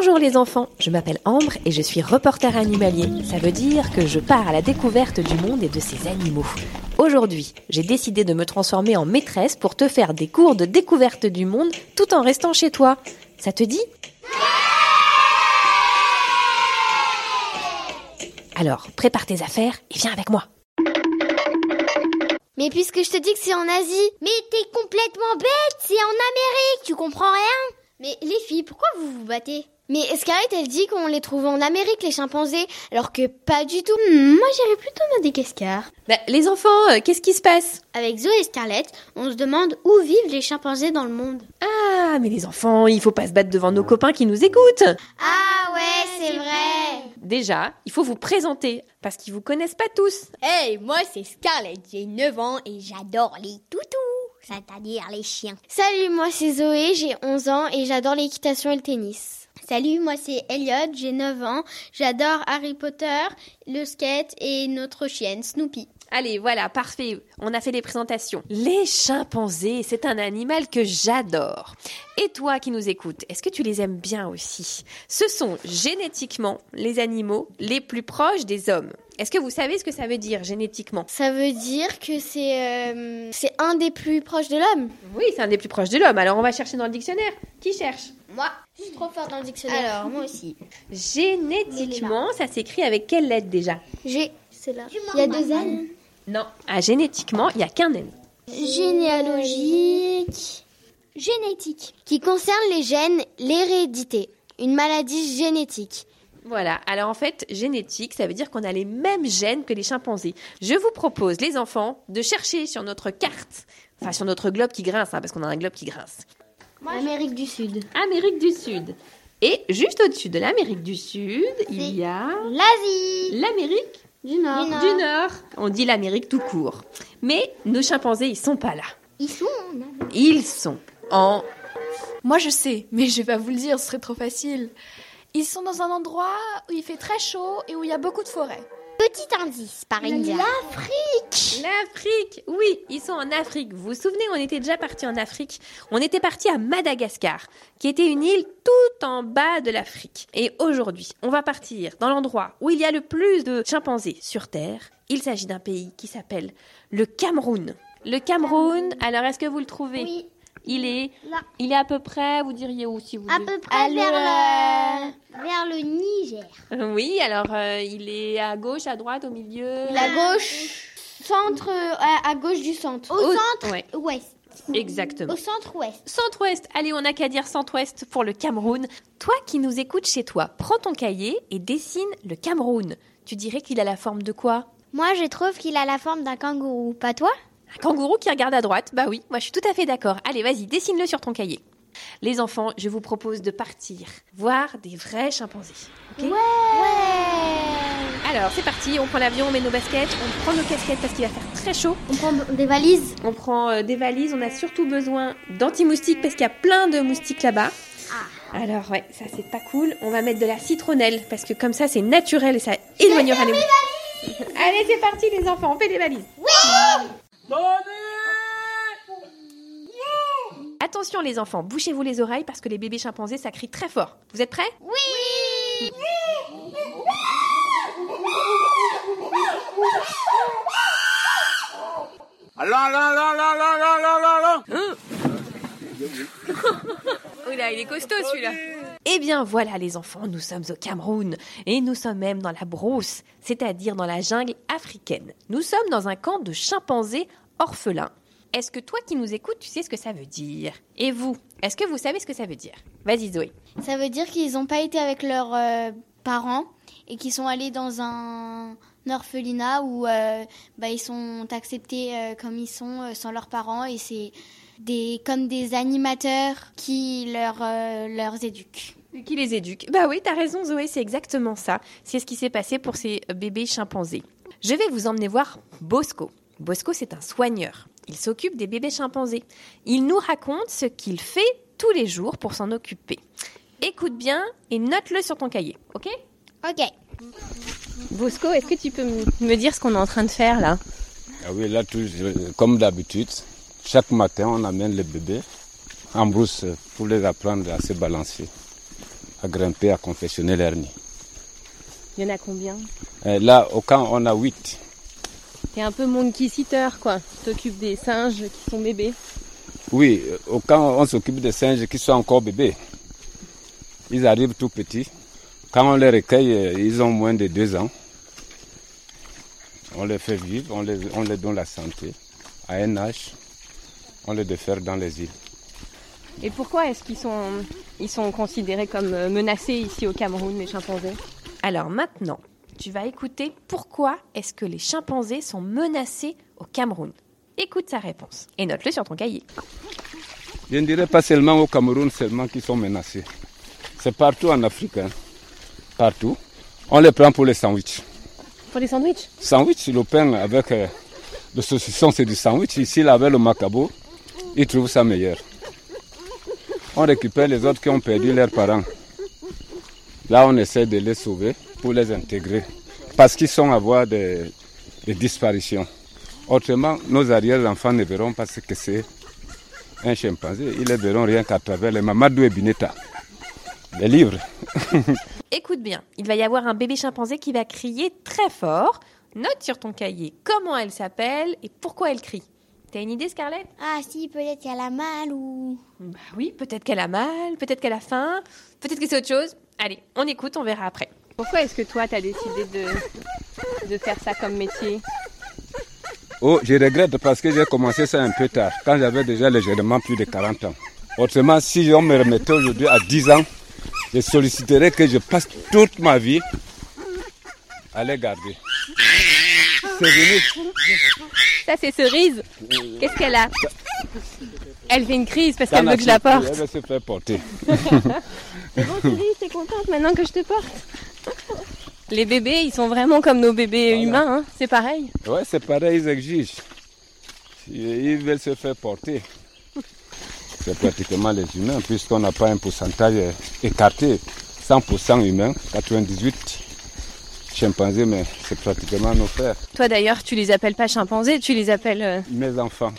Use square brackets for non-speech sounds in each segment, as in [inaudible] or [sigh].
Bonjour les enfants, je m'appelle Ambre et je suis reporter animalier. Ça veut dire que je pars à la découverte du monde et de ses animaux. Aujourd'hui, j'ai décidé de me transformer en maîtresse pour te faire des cours de découverte du monde tout en restant chez toi. Ça te dit? Alors, prépare tes affaires et viens avec moi. Mais puisque je te dis que c'est en Asie. Mais t'es complètement bête, c'est en Amérique, tu comprends rien? Mais les filles, pourquoi vous vous battez? Mais Scarlett, elle dit qu'on les trouve en Amérique, les chimpanzés, alors que pas du tout. Hmm, moi, j'irais plutôt à Madagascar. Bah, les enfants, euh, qu'est-ce qui se passe? Avec Zoé et Scarlett, on se demande où vivent les chimpanzés dans le monde. Ah, mais les enfants, il faut pas se battre devant nos copains qui nous écoutent. Ah ouais, c'est vrai. Déjà, il faut vous présenter, parce qu'ils vous connaissent pas tous. Hey, moi c'est Scarlett, j'ai 9 ans et j'adore les toutous, c'est-à-dire les chiens. Salut, moi c'est Zoé, j'ai 11 ans et j'adore l'équitation et le tennis. Salut, moi c'est Elliot, j'ai 9 ans, j'adore Harry Potter, le skate et notre chienne Snoopy. Allez, voilà, parfait. On a fait les présentations. Les chimpanzés, c'est un animal que j'adore. Et toi qui nous écoutes, est-ce que tu les aimes bien aussi? Ce sont génétiquement les animaux les plus proches des hommes. Est-ce que vous savez ce que ça veut dire génétiquement? Ça veut dire que c'est euh, c'est un des plus proches de l'homme. Oui, c'est un des plus proches de l'homme. Alors on va chercher dans le dictionnaire. Qui cherche? Moi, je suis trop fort dans le dictionnaire. Alors, moi aussi. [laughs] Génétiquement, ça s'écrit avec quelle lettre déjà? G, c'est là. Il y a deux N? Non. Ah, génétiquement, il n'y a qu'un N. Généalogique. Génétique. Qui concerne les gènes, l'hérédité. Une maladie génétique. Voilà, alors en fait, génétique, ça veut dire qu'on a les mêmes gènes que les chimpanzés. Je vous propose, les enfants, de chercher sur notre carte, enfin sur notre globe qui grince, hein, parce qu'on a un globe qui grince. Amérique du Sud. Amérique du Sud. Et juste au-dessus de l'Amérique du Sud, il y a L'Asie. l'Amérique Du Nord. Du Nord. du Nord. On dit l'Amérique tout court. Mais nos chimpanzés, ils sont pas là. Ils sont en. Ils sont en Moi je sais, mais je vais pas vous le dire, ce serait trop facile. Ils sont dans un endroit où il fait très chaud et où il y a beaucoup de forêts. Petit indice, par exemple. L'Afrique Oui, ils sont en Afrique. Vous vous souvenez, on était déjà parti en Afrique. On était parti à Madagascar, qui était une île tout en bas de l'Afrique. Et aujourd'hui, on va partir dans l'endroit où il y a le plus de chimpanzés sur Terre. Il s'agit d'un pays qui s'appelle le Cameroun. Le Cameroun, alors est-ce que vous le trouvez? Oui. Il est, Là. il est à peu près, vous diriez où si vous À peu près vers le... Vers le Niger. Oui, alors euh, il est à gauche, à droite, au milieu. La gauche. Centre, euh, à, gauche du centre. Au Au- centre ouais. ouest. Exactement. Au centre ouest. Centre-Ouest, allez, on n'a qu'à dire Centre-Ouest pour le Cameroun. Toi qui nous écoutes chez toi, prends ton cahier et dessine le Cameroun. Tu dirais qu'il a la forme de quoi? Moi, je trouve qu'il a la forme d'un kangourou. Pas toi? Un kangourou qui regarde à droite Bah oui, moi je suis tout à fait d'accord. Allez, vas-y, dessine-le sur ton cahier. Les enfants, je vous propose de partir voir des vrais chimpanzés. ok Alors, c'est parti, on prend l'avion, on met nos baskets, on prend nos casquettes parce qu'il va faire très chaud. On prend des valises. On prend euh, des valises, on a surtout besoin d'anti-moustiques parce qu'il y a plein de moustiques là-bas. Alors ouais, ça c'est pas cool. On va mettre de la citronnelle parce que comme ça c'est naturel et ça éloignera les moustiques. [laughs] Allez, c'est parti les enfants, on fait des valises. Attention les enfants, bouchez-vous les oreilles parce que les bébés chimpanzés ça crie très fort. Vous êtes prêts? Oui Allons, allons, allons, allons, allons, allons, allons. [laughs] Oula, il est costaud celui-là. Eh bien voilà les enfants, nous sommes au Cameroun et nous sommes même dans la brousse, c'est-à-dire dans la jungle africaine. Nous sommes dans un camp de chimpanzés orphelins. Est-ce que toi qui nous écoutes, tu sais ce que ça veut dire? Et vous, est-ce que vous savez ce que ça veut dire? Vas-y Zoé. Ça veut dire qu'ils n'ont pas été avec leurs euh, parents et qu'ils sont allés dans un orphelinat où euh, bah, ils sont acceptés euh, comme ils sont sans leurs parents et c'est comme des animateurs qui leur éduquent. Qui les éduque Bah oui, t'as raison Zoé, c'est exactement ça. C'est ce qui s'est passé pour ces bébés chimpanzés. Je vais vous emmener voir Bosco. Bosco, c'est un soigneur. Il s'occupe des bébés chimpanzés. Il nous raconte ce qu'il fait tous les jours pour s'en occuper. Écoute bien et note-le sur ton cahier, ok? Ok. Bosco, est-ce que tu peux m- me dire ce qu'on est en train de faire là? Ah oui, là, tout, comme d'habitude, chaque matin, on amène les bébés en brousse pour les apprendre à se balancer, à grimper, à confectionner leur nid. Il y en a combien Et là, au camp, on a huit. T'es un peu monkey sitter quoi. T'occupes des singes qui sont bébés. Oui, au camp, on s'occupe des singes qui sont encore bébés. Ils arrivent tout petits. Quand on les recueille, euh, ils ont moins de deux ans. On les fait vivre, on les, on les donne la santé. À un âge, on les défère dans les îles. Et pourquoi est-ce qu'ils sont, ils sont considérés comme euh, menacés ici au Cameroun, les chimpanzés? Alors maintenant, tu vas écouter pourquoi est-ce que les chimpanzés sont menacés au Cameroun. Écoute sa réponse et note-le sur ton cahier. Je ne dirais pas seulement au Cameroun seulement qu'ils sont menacés. C'est partout en Afrique. hein. Partout. On les prend pour les sandwichs. Pour les sandwichs? Sandwich, le pain avec euh, le saucisson, c'est du sandwich. Ici, là, avec le macabo, ils trouvent ça meilleur. On récupère les autres qui ont perdu leurs parents. Là, on essaie de les sauver pour les intégrer. Parce qu'ils sont à voie de, de disparition. Autrement, nos arrière-enfants ne verront pas ce que c'est un chimpanzé. Ils les verront rien qu'à travers les Mamadou et Bineta. Les livres. [laughs] Écoute bien, il va y avoir un bébé chimpanzé qui va crier très fort. Note sur ton cahier comment elle s'appelle et pourquoi elle crie. T'as une idée, Scarlett? Ah si, peut-être qu'elle a mal ou... Bah oui, peut-être qu'elle a mal, peut-être qu'elle a faim, peut-être que c'est autre chose. Allez, on écoute, on verra après. Pourquoi est-ce que toi, t'as décidé de, de faire ça comme métier? Oh, je regrette parce que j'ai commencé ça un peu tard, quand j'avais déjà légèrement plus de 40 ans. Autrement, si on me remettait aujourd'hui à 10 ans, je solliciterais que je passe toute ma vie à les garder. C'est venu. Ça, c'est Cerise. Qu'est-ce qu'elle a? Elle fait une crise parce qu'elle veut que je la porte. Elle veut se faire porter. C'est [laughs] bon, Cerise, t'es contente maintenant que je te porte? Les bébés, ils sont vraiment comme nos bébés Voilà. humains, hein. c'est pareil. Ouais, c'est pareil, ils exigent. Ils veulent se faire porter. C'est pratiquement les humains, puisqu'on n'a pas un pourcentage écarté. 100% humains, 98 chimpanzés, mais c'est pratiquement nos frères, Toi d'ailleurs, tu les appelles pas chimpanzés, tu les appelles. euh, mes enfants.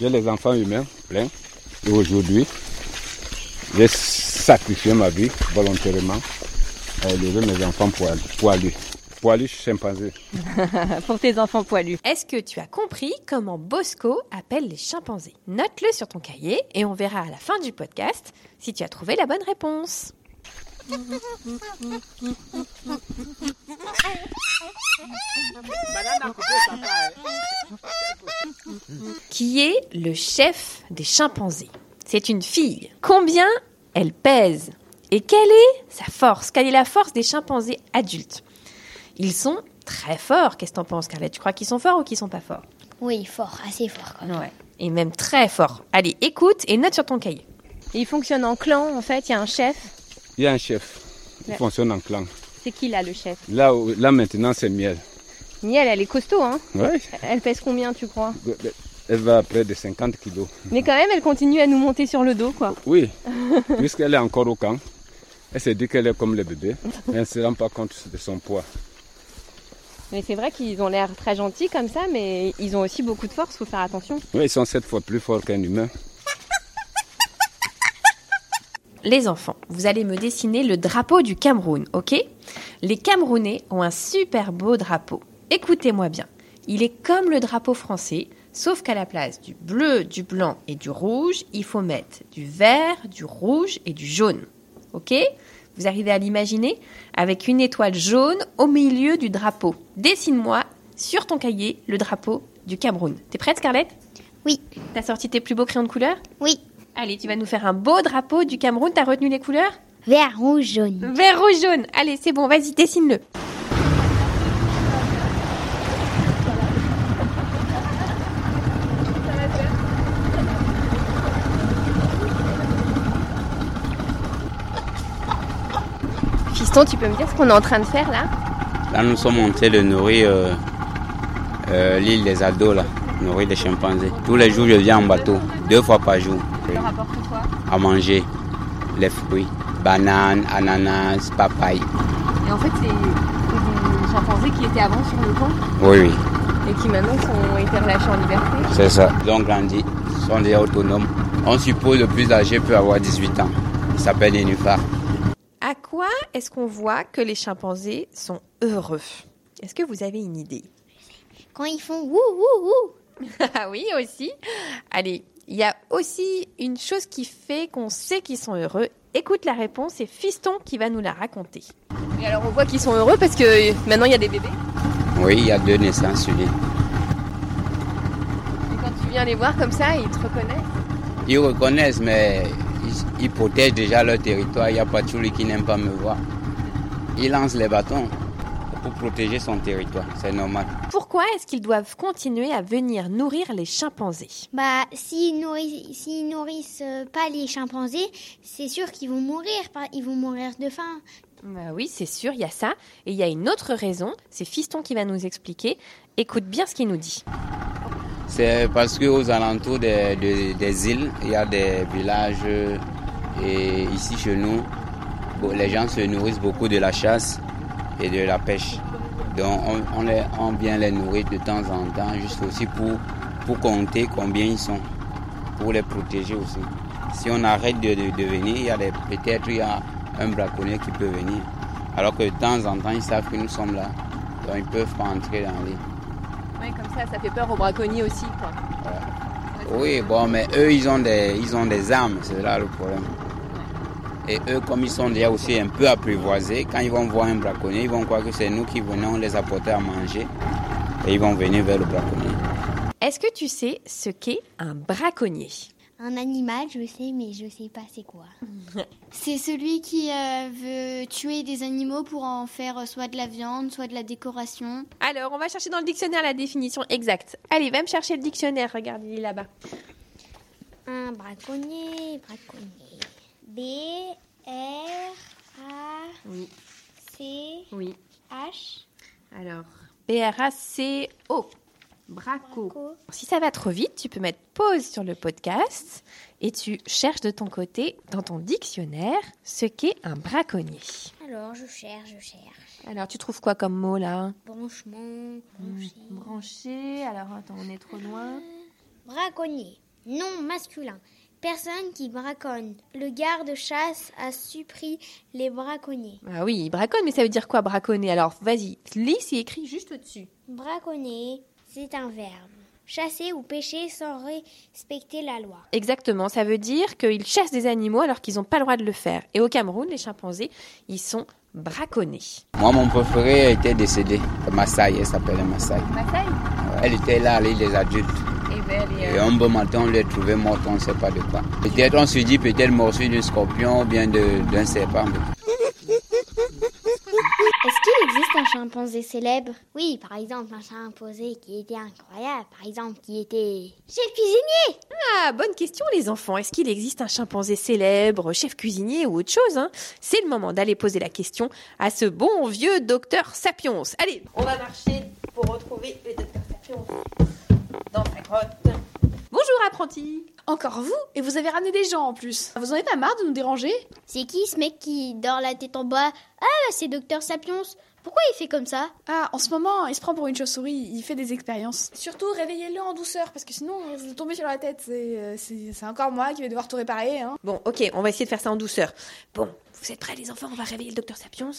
J'ai les enfants humains, plein. Et aujourd'hui, j'ai sacrifié ma vie volontairement à élever mes enfants poilus. Poilus, poilus chimpanzés. [laughs] pour tes enfants poilus. Est-ce que tu as compris comment Bosco appelle les chimpanzés? Note-le sur ton cahier et on verra à la fin du podcast si tu as trouvé la bonne réponse. Qui est le chef des chimpanzés? C'est une fille. Combien elle pèse? Et quelle est sa force? Quelle est la force des chimpanzés adultes? Ils sont très forts. Qu'est-ce que t'en penses, Carlette Tu crois qu'ils sont forts ou qu'ils sont pas forts? Oui, fort, assez fort quand même. Ouais. Et même très forts. Allez, écoute et note sur ton cahier. Ils fonctionnent en clan, en fait. Il y a un chef. Il y a un chef qui Ouais. fonctionne en clan. C'est qui là, le chef Là, là maintenant, c'est miel. Miel, elle est costaud, hein Ouais, Elle pèse combien, tu crois elle va à près de 50 kilos. Mais quand même, elle continue à nous monter sur le dos, quoi. Oui, [laughs] puisqu'elle est encore au camp, elle se dit qu'elle est comme les bébés, mais elle ne se rend pas compte de son poids. Mais c'est vrai qu'ils ont l'air très gentils comme ça, mais ils ont aussi beaucoup de force, faut faire attention. Oui, ils sont sept fois plus forts qu'un humain. Les enfants, vous allez me dessiner le drapeau du Cameroun, ok? Les Camerounais ont un super beau drapeau. Écoutez-moi bien. Il est comme le drapeau français, sauf qu'à la place du bleu, du blanc et du rouge, il faut mettre du vert, du rouge et du jaune. Ok? Vous arrivez à l'imaginer? Avec une étoile jaune au milieu du drapeau. Dessine-moi sur ton cahier le drapeau du Cameroun. T'es prête, Scarlett? Oui. T'as sorti tes plus beaux crayons de couleur? Oui. Allez, tu vas nous faire un beau drapeau du Cameroun. T'as retenu les couleurs? Vert, rouge, jaune. Vert, rouge, jaune. Allez, c'est bon, vas-y, dessine-le. Fiston, tu peux me dire ce qu'on est en train de faire là? Là, nous sommes en train de nourrir euh, euh, l'île des ados, là, nourrir les chimpanzés. Tous les jours, je viens en bateau, deux fois par jour, Ça leur apporte quoi à manger les fruits, bananes, ananas, papaye. Et en fait, c'est des chimpanzés qui étaient avant sur le pont Oui, oui, et qui maintenant ont été relâchés en liberté. c'est ça. Ils ont grandi, ils sont déjà autonomes. On suppose le plus âgé peut avoir 18 ans. Il s'appelle Nénuphar. À quoi est-ce qu'on voit que les chimpanzés sont heureux? Est-ce que vous avez une idée? Quand ils font wouh, wouh, wouh. Ah [laughs] oui, aussi. Allez, il y a aussi une chose qui fait qu'on sait qu'ils sont heureux. Écoute la réponse, c'est Fiston qui va nous la raconter. Et alors on voit qu'ils sont heureux parce que maintenant il y a des bébés. Oui, il y a deux naissances l'île. Et quand tu viens les voir comme ça, ils te reconnaissent? Ils reconnaissent, mais ils, ils protègent déjà leur territoire. Il n'y a pas celui qui n'aime pas me voir. Ils lancent les bâtons pour protéger son territoire. C'est normal. Pourquoi est-ce qu'ils doivent continuer à venir nourrir les chimpanzés? Bah, s'ils nourrissent, s'ils nourrissent euh, pas les chimpanzés, c'est sûr qu'ils vont mourir. Ils vont mourir de faim. Bah oui, c'est sûr, il y a ça. Et il y a une autre raison, c'est Fiston qui va nous expliquer. Écoute bien ce qu'il nous dit. C'est parce qu'aux alentours des, des- des îles, il y a des villages euh, et ici chez nous, les gens se nourrissent beaucoup de la chasse et de la pêche. Donc on, on, les, on vient les nourrir de temps en temps, juste aussi pour, pour compter combien ils sont, pour les protéger aussi. Si on arrête de, de, de venir, il y a des- peut-être il y a un braconnier qui peut venir. Alors que de temps en temps, ils savent que nous sommes là. Donc ils peuvent pas entrer dans l'île. Ouais, comme ça, ça fait peur aux braconniers aussi, quoi. Oui, bon, mais eux, ils ont des, ils ont des armes, c'est là le problème. Et eux, comme ils sont déjà aussi un peu apprivoisés, quand ils vont voir un braconnier, ils vont croire que c'est nous qui venons les apporter à manger. Et ils vont venir vers le braconnier. Est-ce que tu sais ce qu'est un braconnier? Un animal, je sais, mais je sais pas c'est quoi. [laughs] C'est celui qui euh, veut tuer des animaux pour en faire euh, soit de la viande, soit de la décoration. Alors, on va chercher dans le dictionnaire la définition exacte. Allez, va me chercher le dictionnaire, regarde, il est là-bas. Un braconnier, braconnier. B R A. C Oui. H. Alors, B-R-A-C-O. Braco. Braco. Si ça va trop vite, tu peux mettre pause sur le podcast et tu cherches de ton côté, dans ton dictionnaire, ce qu'est un braconnier. Alors, je cherche, je cherche. Alors, tu trouves quoi comme mot là? Branchement, branché. Branché. Alors, attends, on est trop loin. Braconnier. Nom masculin. Personne qui braconne. Le garde-chasse a suppris les braconniers. Ah oui, il braconne, mais ça veut dire quoi braconner? Alors, vas-y, lis, c'est écrit juste au-dessus. Braconner, c'est un verbe. Chasser ou pêcher sans respecter la loi. Exactement, ça veut dire qu'ils chassent des animaux alors qu'ils n'ont pas le droit de le faire. Et au Cameroun, les chimpanzés, ils sont braconnés. Moi, mon préféré était décédé. Maasai, elle s'appelait Maasai. Maasai? Elle était là l'île des adultes. Et un beau matin, on l'a trouvée morte, on ne sait pas de quoi. Peut-être, on se dit, peut-être morsure d'un scorpion ou bien de- d'un serpent. Est-ce qu'il existe un chimpanzé célèbre? Oui, par exemple, un chimpanzé qui était incroyable. Par exemple, qui était chef cuisinier. Ah, bonne question les enfants. Est-ce qu'il existe un chimpanzé célèbre, chef cuisinier ou autre chose hein? C'est le moment d'aller poser la question à ce bon vieux docteur Sapiens. Allez, on va marcher pour retrouver le docteur Sapiens dans sa grotte. Bonjour apprenti. Encore vous Et vous avez ramené des gens en plus. Vous en avez pas marre de nous déranger? C'est qui ce mec qui dort la tête en bas? Ah, c'est Docteur Sapiens. Pourquoi il fait comme ça? Ah, en ce moment, il se prend pour une chauve-souris, il fait des expériences. Surtout, réveillez-le en douceur, parce que sinon, il risque de tomber sur la tête. C'est euh, c'est- c'est encore moi qui vais devoir tout réparer. Hein. Bon, ok, on va essayer de faire ça en douceur. Bon, vous êtes prêts les enfants? On va réveiller le docteur Sapiens.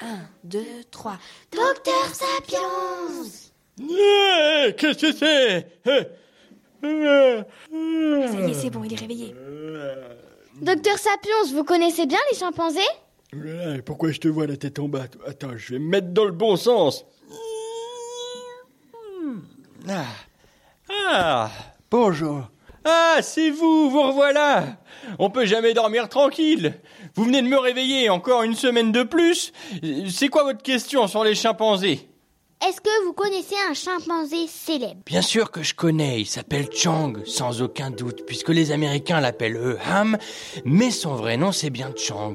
Un, deux, trois. Docteur Sapiens Qu'est-ce que c'est? Eh, eh, Ça y est, c'est bon, il est réveillé. Docteur Sapiens, vous connaissez bien les chimpanzés? Là, Pourquoi je te vois la tête en bas? Attends, je vais me mettre dans le bon sens. Ah, ah bonjour. Ah, c'est vous, vous revoilà. On peut jamais dormir tranquille. Vous venez de me réveiller encore une semaine de plus. C'est quoi votre question sur les chimpanzés? Est-ce que vous connaissez un chimpanzé célèbre? Bien sûr que je connais, il s'appelle Chang, sans aucun doute, puisque les Américains l'appellent eux Ham, mais son vrai nom c'est bien Chang.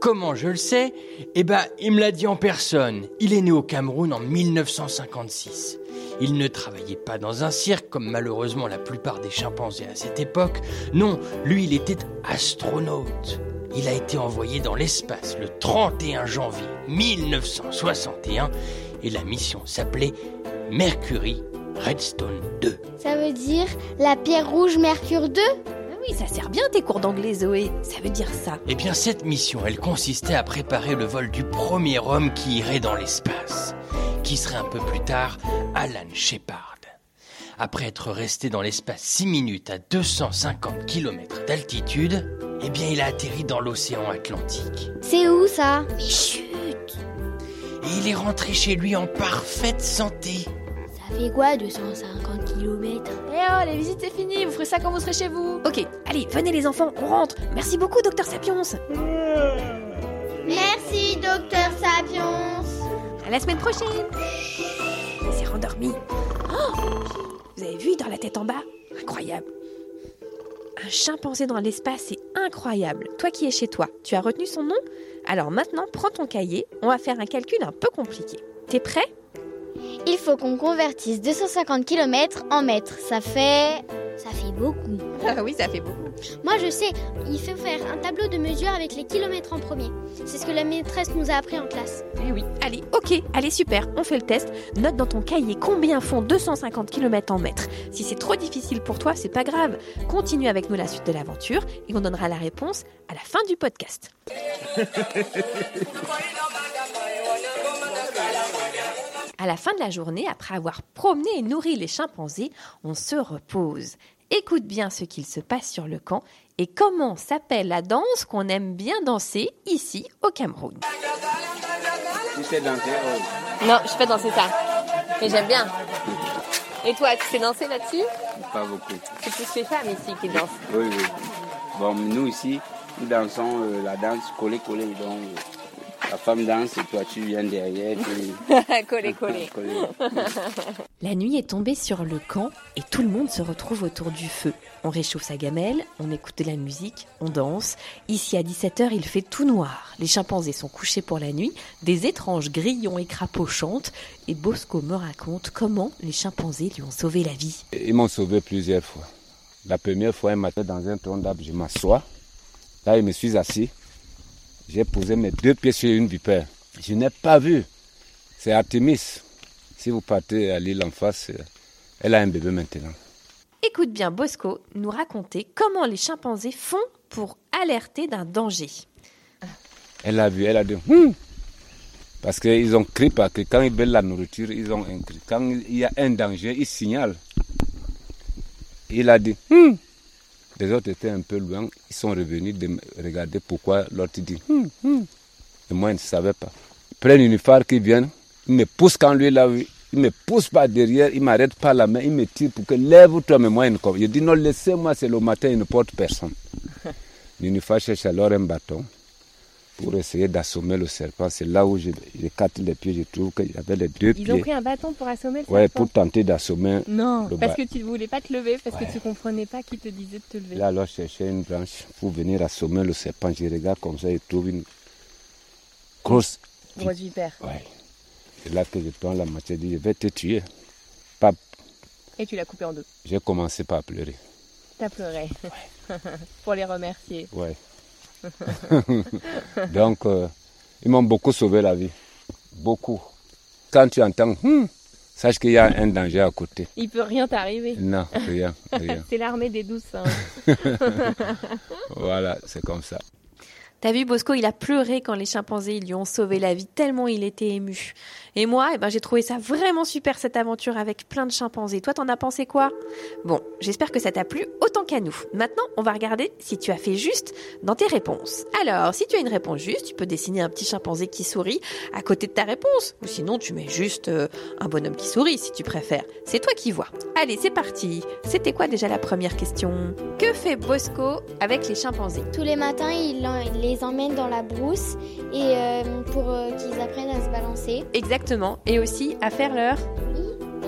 Comment je le sais? Eh ben, il me l'a dit en personne. Il est né au Cameroun en 1956. Il ne travaillait pas dans un cirque, comme malheureusement la plupart des chimpanzés à cette époque. Non, lui, il était astronaute. Il a été envoyé dans l'espace le 31 janvier 1961 et la mission s'appelait Mercury Redstone 2. Ça veut dire la pierre rouge Mercure 2 Ah oui, ça sert bien tes cours d'anglais, Zoé. Ça veut dire ça. Eh bien, cette mission, elle consistait à préparer le vol du premier homme qui irait dans l'espace, qui serait un peu plus tard Alan Shepard. Après être resté dans l'espace 6 minutes à 250 km d'altitude, eh bien, il a atterri dans l'océan Atlantique. C'est où ça? Mais Et il est rentré chez lui en parfaite santé. Ça fait quoi 250 km Eh oh, les visites c'est fini, vous ferez ça quand vous serez chez vous. Ok, allez, venez les enfants, on rentre. Merci beaucoup, docteur Sapiens. Merci, docteur Sapiens À la semaine prochaine. Il s'est rendormi. Oh vous avez vu dans la tête en bas? Incroyable. Un chimpanzé dans l'espace, c'est incroyable. Toi qui es chez toi, tu as retenu son nom? Alors maintenant, prends ton cahier, on va faire un calcul un peu compliqué. T'es prêt? Il faut qu'on convertisse 250 km en mètres. Ça fait... Ça fait beaucoup. Ah oui, ça fait beaucoup. Moi je sais, il faut faire un tableau de mesure avec les kilomètres en premier. C'est ce que la maîtresse nous a appris en classe. Eh oui. Allez, ok, allez, super, on fait le test. Note dans ton cahier combien font 250 km en mètres. Si c'est trop difficile pour toi, c'est pas grave. Continue avec nous la suite de l'aventure et on donnera la réponse à la fin du podcast. À la fin de la journée, après avoir promené et nourri les chimpanzés, on se repose. Écoute bien ce qu'il se passe sur le camp et comment s'appelle la danse qu'on aime bien danser ici au Cameroun. Tu sais danser oh, Non, je sais pas danser ça. Mais j'aime bien. Et toi, tu sais danser là-dessus? Pas beaucoup. C'est plus les femmes ici qui dansent. Oui, oui. Bon, nous ici, nous dansons euh, la danse collée-collée. Donc, euh, la femme danse et toi, tu viens derrière. Tu... [laughs] [laughs] collé, collé. La nuit est tombée sur le camp et tout le monde se retrouve autour du feu. On réchauffe sa gamelle, on écoute de la musique, on danse. Ici à 17h, il fait tout noir. Les chimpanzés sont couchés pour la nuit, des étranges grillons et crapauds chantent et Bosco me raconte comment les chimpanzés lui ont sauvé la vie. Ils m'ont sauvé plusieurs fois. La première fois, un matin, dans un tronc d'arbre, je m'assois. Là, je me suis assis. J'ai posé mes deux pieds sur une vipère. Je n'ai pas vu. C'est Artemis. Si vous partez à l'île en face, euh, elle a un bébé maintenant. Écoute bien Bosco nous raconter comment les chimpanzés font pour alerter d'un danger. Elle a vu, elle a dit Hum Parce qu'ils ont crié parce que quand ils veulent la nourriture, ils ont un cri. Quand il y a un danger, ils signalent. Il a dit Hum Les autres étaient un peu loin, ils sont revenus de me regarder pourquoi l'autre dit Hum, hum. Et moi, je ne savais pas. Ils prennent une phare qui vient, ils me poussent quand lui là. Il me pousse par derrière, il m'arrête par la main, il me tire pour que lève-toi, mais moi, il ne. Je dis non, laissez-moi, c'est le matin, il ne porte personne. [laughs] L'unifar cherche alors un bâton pour essayer d'assommer le serpent. C'est là où je, je capte les pieds, je trouve qu'il y avait les deux Ils pieds. ont pris un bâton pour assommer le Ouais, serpent pour tenter d'assommer. Non, le parce que tu ne voulais pas te lever, parce Ouais. que tu comprenais pas qui te disait de te lever. Là, alors, je cherchais une branche pour venir assommer le serpent. Je regarde comme ça, je trouve une grosse. Grosse vipère. Ouais. C'est là que je prends la machette, je dis, je vais te tuer. Pap, Et tu l'as coupé en deux. j'ai commencé par pleurer. T'as pleuré. [laughs] pour les remercier. Ouais. [laughs] Donc, euh, ils m'ont beaucoup sauvé la vie. beaucoup. Quand tu entends, hum, sache qu'il y a un danger à côté. Il peut rien t'arriver. Non, rien, [laughs] rien. C'est l'armée des douze singes. [laughs] voilà, c'est comme ça. T'as vu, Bosco, il a pleuré quand les chimpanzés lui ont sauvé la vie, tellement il était ému. Et moi, eh ben, j'ai trouvé ça vraiment super, cette aventure avec plein de chimpanzés. Toi, t'en as pensé quoi? Bon, j'espère que ça t'a plu autant qu'à nous. Maintenant, on va regarder si tu as fait juste dans tes réponses. Alors, si tu as une réponse juste, tu peux dessiner un petit chimpanzé qui sourit à côté de ta réponse. Ou sinon, tu mets juste euh, un bonhomme qui sourit, si tu préfères. C'est toi qui vois. Allez, c'est parti. C'était quoi déjà la première question? Que fait Bosco avec les chimpanzés? Tous les matins, il, il les emmène dans la brousse et euh, pour euh, qu'ils apprennent à se balancer. Exactement. Et aussi à faire leur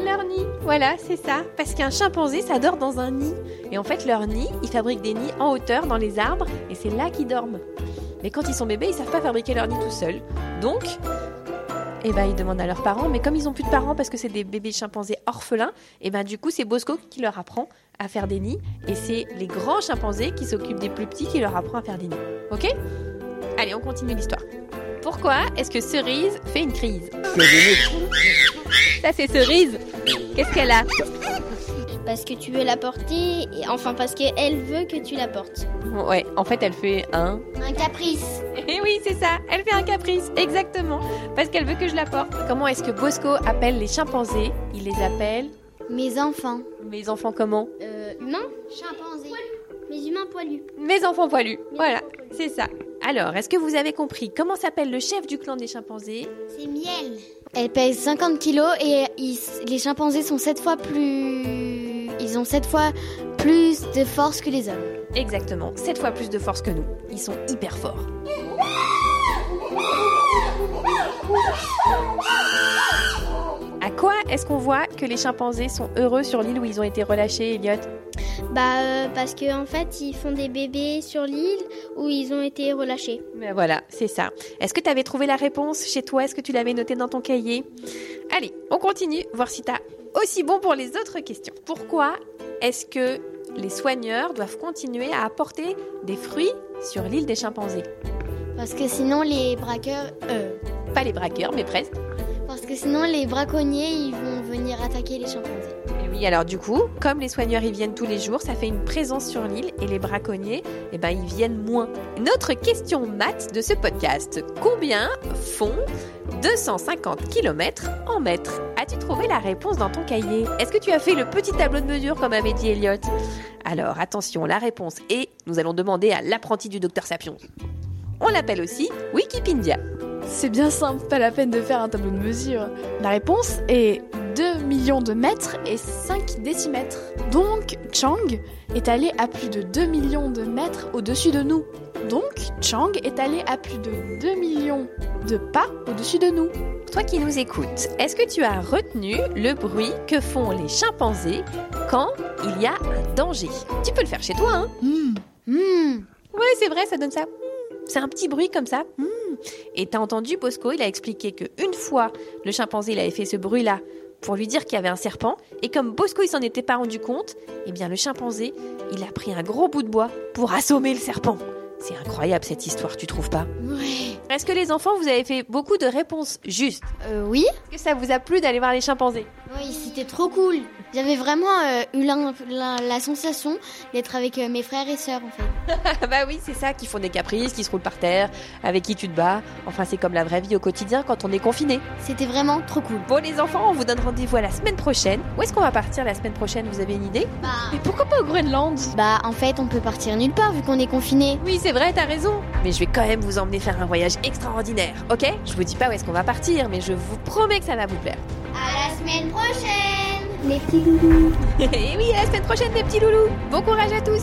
leur nid. Voilà, c'est ça. Parce qu'un chimpanzé, ça dort dans un nid. Et en fait, leur nid, ils fabriquent des nids en hauteur dans les arbres et c'est là qu'ils dorment. Mais quand ils sont bébés, ils savent pas fabriquer leur nid tout seuls. Donc, eh ben, ils demandent à leurs parents. Mais comme ils ont plus de parents parce que c'est des bébés chimpanzés orphelins, eh ben, du coup, c'est Bosco qui leur apprend à faire des nids. Et c'est les grands chimpanzés qui s'occupent des plus petits qui leur apprend à faire des nids. Ok? Allez, on continue l'histoire. Pourquoi est-ce que Cerise fait une crise? Ça, c'est Cerise. Qu'est-ce qu'elle a? Parce que tu veux la porter, et enfin parce qu'elle veut que tu la portes. Ouais, en fait, elle fait un. Un caprice. Et oui, c'est ça. Elle fait un caprice, exactement. Parce qu'elle veut que je la porte. Comment est-ce que Bosco appelle les chimpanzés? Il les appelle. Mes enfants. Mes enfants comment? Euh, humains Chimpanzés. Mes humains poilus. Mes enfants poilus. Voilà, c'est ça. Alors, est-ce que vous avez compris comment s'appelle le chef du clan des chimpanzés? C'est miel. Elle pèse 50 kilos et ils- les chimpanzés sont 7 fois plus... Ils ont 7 fois plus de force que les hommes. Exactement, 7 fois plus de force que nous. Ils sont hyper forts. À quoi est-ce qu'on voit que les chimpanzés sont heureux sur l'île où ils ont été relâchés, Elliot? Bah euh, parce que en fait ils font des bébés sur l'île où ils ont été relâchés. Ben voilà, c'est ça. Est-ce que tu avais trouvé la réponse chez toi? Est-ce que tu l'avais noté dans ton cahier? Allez, on continue, voir si tu as aussi bon pour les autres questions. Pourquoi est-ce que les soigneurs doivent continuer à apporter des fruits sur l'île des chimpanzés? Parce que sinon les braqueurs... Euh, pas les braqueurs, mais presque. Que sinon les braconniers vont venir attaquer les chimpanzés. Et oui, alors du coup, comme les soigneurs y viennent tous les jours, ça fait une présence sur l'île et les braconniers, eh ben, ils viennent moins. Notre question maths de ce podcast. Combien font 250 km en mètres? As-tu trouvé la réponse dans ton cahier? Est-ce que tu as fait le petit tableau de mesure comme avait dit Elliot? Alors attention, la réponse est, nous allons demander à l'apprenti du docteur Sapiens. On l'appelle aussi Wikipedia. C'est bien simple, pas la peine de faire un tableau de mesure. La réponse est 2 millions de mètres et 5 décimètres. Donc, Chang est allé à plus de 2 millions de mètres au-dessus de nous. Donc, Chang est allé à plus de 2 millions de pas au-dessus de nous. Toi qui nous écoutes, est-ce que tu as retenu le bruit que font les chimpanzés quand il y a un danger? Tu peux le faire chez toi, hein? Hmm. Ouais, c'est vrai, ça donne ça. C'est un petit bruit comme ça. Hmm. Et t'as entendu Bosco, il a expliqué que une fois, le chimpanzé, il avait fait ce bruit-là pour lui dire qu'il y avait un serpent. Et comme Bosco, il s'en était pas rendu compte, eh bien, le chimpanzé, il a pris un gros bout de bois pour assommer le serpent. C'est incroyable cette histoire, tu trouves pas? Ouais. Est-ce que les enfants, vous avez fait beaucoup de réponses justes? Euh, oui. Est-ce que ça vous a plu d'aller voir les chimpanzés? Oui, c'était trop cool. J'avais vraiment euh, eu la, la- la sensation d'être avec euh, mes frères et sœurs en fait. [laughs] bah oui, c'est ça, qui font des caprices, qui se roulent par terre, avec qui tu te bats. Enfin, c'est comme la vraie vie au quotidien quand on est confiné. C'était vraiment trop cool. Bon, les enfants, on vous donne rendez-vous à la semaine prochaine. Où est-ce qu'on va partir la semaine prochaine Vous avez une idée? Bah, Mais pourquoi pas au Groenland? Bah en fait on peut partir nulle part vu qu'on est confiné. Oui, c'est vrai, t'as raison. Mais je vais quand même vous emmener faire un voyage extraordinaire, ok? Je vous dis pas où est-ce qu'on va partir, mais je vous promets que ça va vous plaire. À la semaine prochaine Les petits loulous [laughs] Et oui, à la semaine prochaine, les petits loulous. Bon courage à tous.